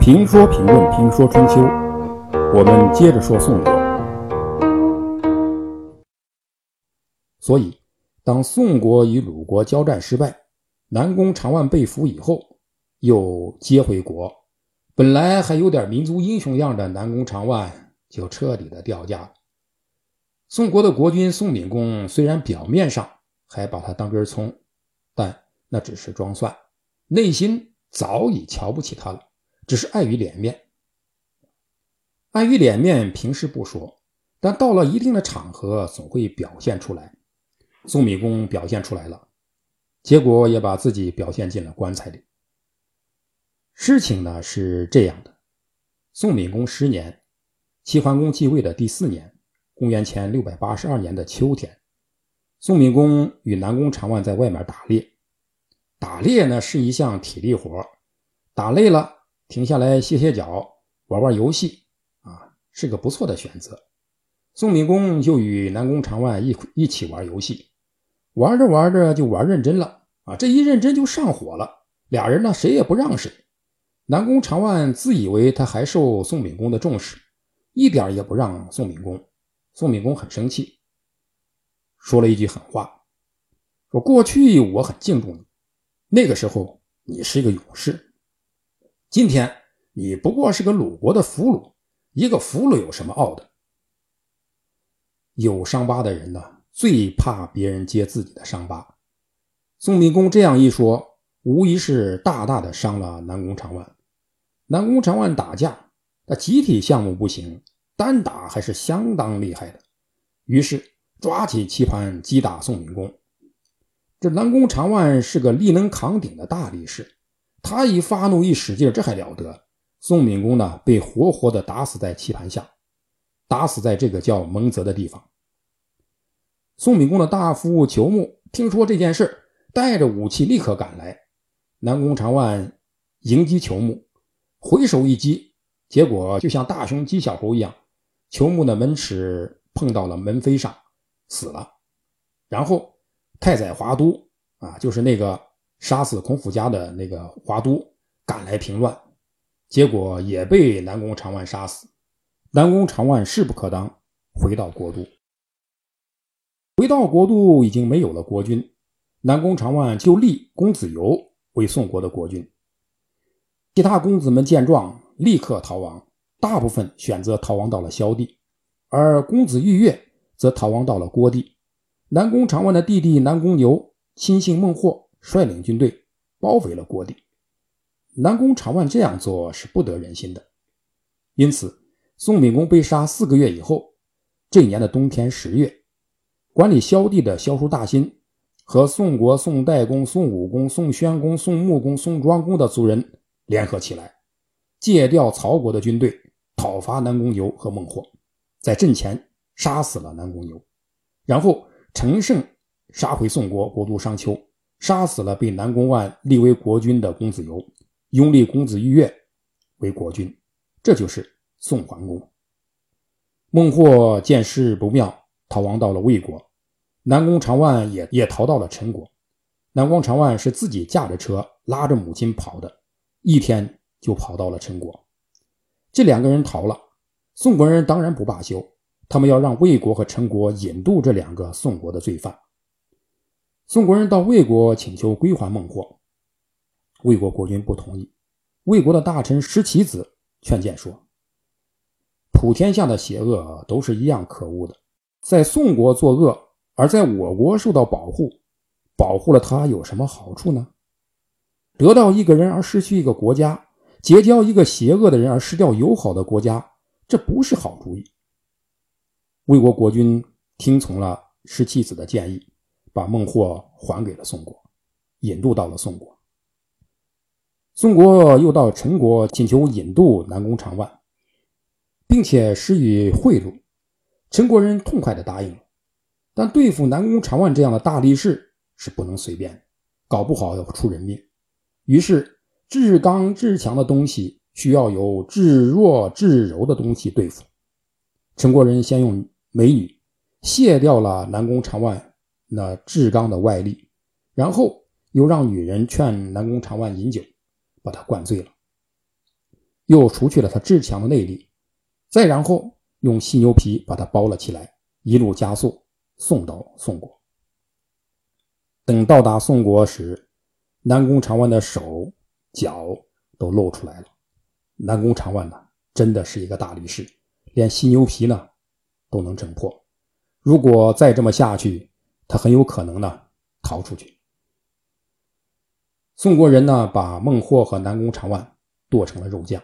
评说评论评说春秋，我们接着说宋国。所以，当宋国与鲁国交战失败，南宫长万被俘以后，又接回国，本来还有点民族英雄样的南宫长万就彻底的掉价了。宋国的国君宋闵公虽然表面上还把他当根葱，但那只是装蒜，内心早已瞧不起他了，只是碍于脸面。碍于脸面，平时不说，但到了一定的场合，总会表现出来。宋闵公表现出来了，结果也把自己表现进了棺材里。事情呢是这样的：宋闵公十年，齐桓公继位的第四年。公元前六百八十二年的秋天，宋闵公与南宫长万在外面打猎。打猎呢是一项体力活，打累了停下来歇歇脚，玩玩游戏，啊，是个不错的选择。宋闵公就与南宫长万一一起玩游戏，玩着玩着就玩认真了，啊，这一认真就上火了，俩人呢谁也不让谁。南宫长万自以为他还受宋敏公的重视，一点也不让宋敏公。宋敏公很生气，说了一句狠话：“说过去我很敬重你，那个时候你是一个勇士。今天你不过是个鲁国的俘虏，一个俘虏有什么傲的？有伤疤的人呢，最怕别人揭自己的伤疤。”宋明公这样一说，无疑是大大的伤了南宫长万。南宫长万打架，那集体项目不行。单打还是相当厉害的，于是抓起棋盘击打宋明公。这南宫长万是个力能扛鼎的大力士，他一发怒一使劲，这还了得！宋敏公呢，被活活的打死在棋盘下，打死在这个叫蒙泽的地方。宋敏公的大夫裘木听说这件事，带着武器立刻赶来。南宫长万迎击裘木，回手一击，结果就像大熊击小猴一样。裘木的门齿碰到了门扉上，死了。然后太宰华都啊，就是那个杀死孔府家的那个华都，赶来平乱，结果也被南宫长万杀死。南宫长万势不可当，回到国都。回到国都已经没有了国君，南宫长万就立公子游为宋国的国君。其他公子们见状，立刻逃亡。大部分选择逃亡到了萧地，而公子玉月则逃亡到了郭地。南宫长万的弟弟南宫牛亲信孟获率领军队包围了郭地。南宫长万这样做是不得人心的，因此宋闵公被杀四个月以后，这年的冬天十月，管理萧地的萧叔大辛和宋国宋代公、宋武公、宋宣公、宋穆公、宋庄公的族人联合起来，借调曹国的军队。讨伐南宫牛和孟获，在阵前杀死了南宫牛，然后乘胜杀回宋国国都商丘，杀死了被南宫万立为国君的公子游，拥立公子玉月为国君，这就是宋桓公。孟获见势不妙，逃亡到了魏国，南宫长万也也逃到了陈国。南宫长万是自己驾着车拉着母亲跑的，一天就跑到了陈国。这两个人逃了，宋国人当然不罢休，他们要让魏国和陈国引渡这两个宋国的罪犯。宋国人到魏国请求归还孟获，魏国国君不同意。魏国的大臣石岐子劝谏说：“普天下的邪恶都是一样可恶的，在宋国作恶，而在我国受到保护，保护了他有什么好处呢？得到一个人而失去一个国家。”结交一个邪恶的人而失掉友好的国家，这不是好主意。魏国国君听从了石弃子的建议，把孟获还给了宋国，引渡到了宋国。宋国又到陈国请求引渡南宫长万，并且施以贿赂。陈国人痛快地答应了，但对付南宫长万这样的大力士是不能随便，搞不好要出人命。于是。至刚至强的东西需要有至弱至柔的东西对付。陈国人先用美女卸掉了南宫长万那至刚的外力，然后又让女人劝南宫长万饮酒，把他灌醉了。又除去了他至强的内力，再然后用犀牛皮把他包了起来，一路加速送到宋国。等到达宋国时，南宫长万的手脚都露出来了。南宫长万呢，真的是一个大力士，连犀牛皮呢都能挣破。如果再这么下去，他很有可能呢逃出去。宋国人呢，把孟获和南宫长万剁成了肉酱。